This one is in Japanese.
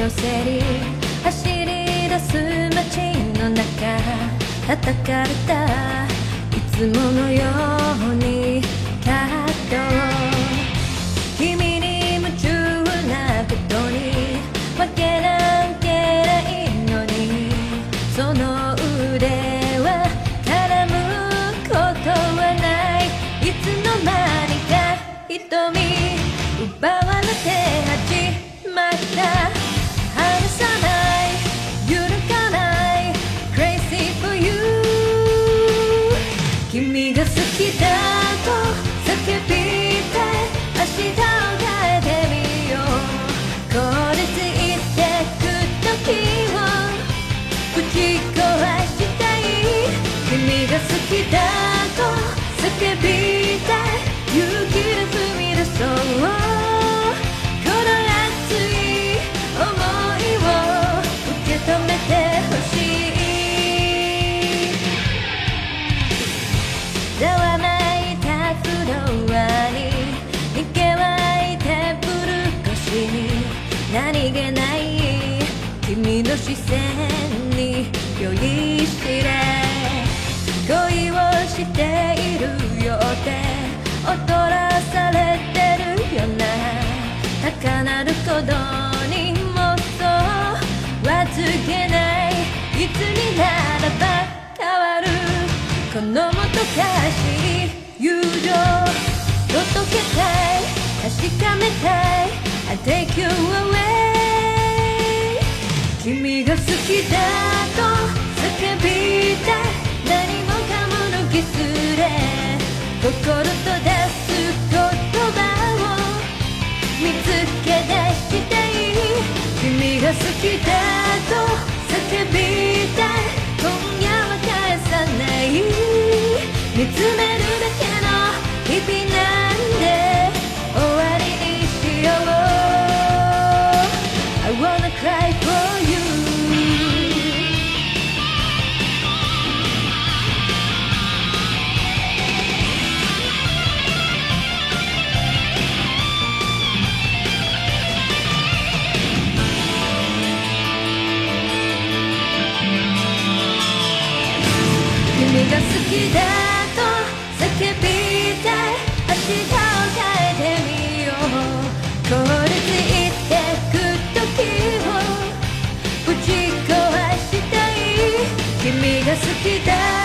寄せり走り出す街の中叩かれた。いつものように。が好きだと叫び何気ない君の視線に酔いしれ恋をしているよって踊らされてるよな高鳴る鼓動にもっと預けないいつにならば変わるこのもどかしい友情届けたい確かめたい I take you away 君が好きだと叫びたい。何もかものキスで心と出す言葉を見つけ出したい君が好きだ好きだと叫びたい。明日を変えてみよう。凍りついてく時を。ぶち壊したい。君が好きだ。